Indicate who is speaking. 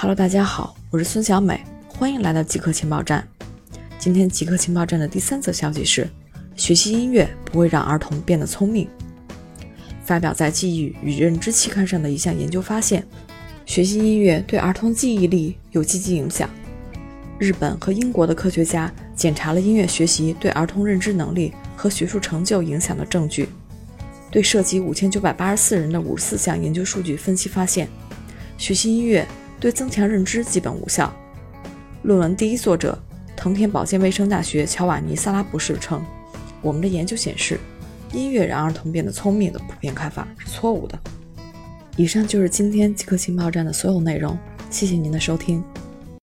Speaker 1: Hello，大家好，我是孙小美，欢迎来到极客情报站。今天极客情报站的第三则消息是：学习音乐不会让儿童变得聪明。发表在《记忆与认知》期刊上的一项研究发现，学习音乐对儿童记忆力有积极影响。日本和英国的科学家检查了音乐学习对儿童认知能力和学术成就影响的证据，对涉及五千九百八十四人的五十四项研究数据分析发现，学习音乐。对增强认知基本无效。论文第一作者藤田保健卫生大学乔瓦尼·萨拉博士称：“我们的研究显示，音乐让儿童变得聪明的普遍看法是错误的。”以上就是今天极客情报站的所有内容，谢谢您的收听。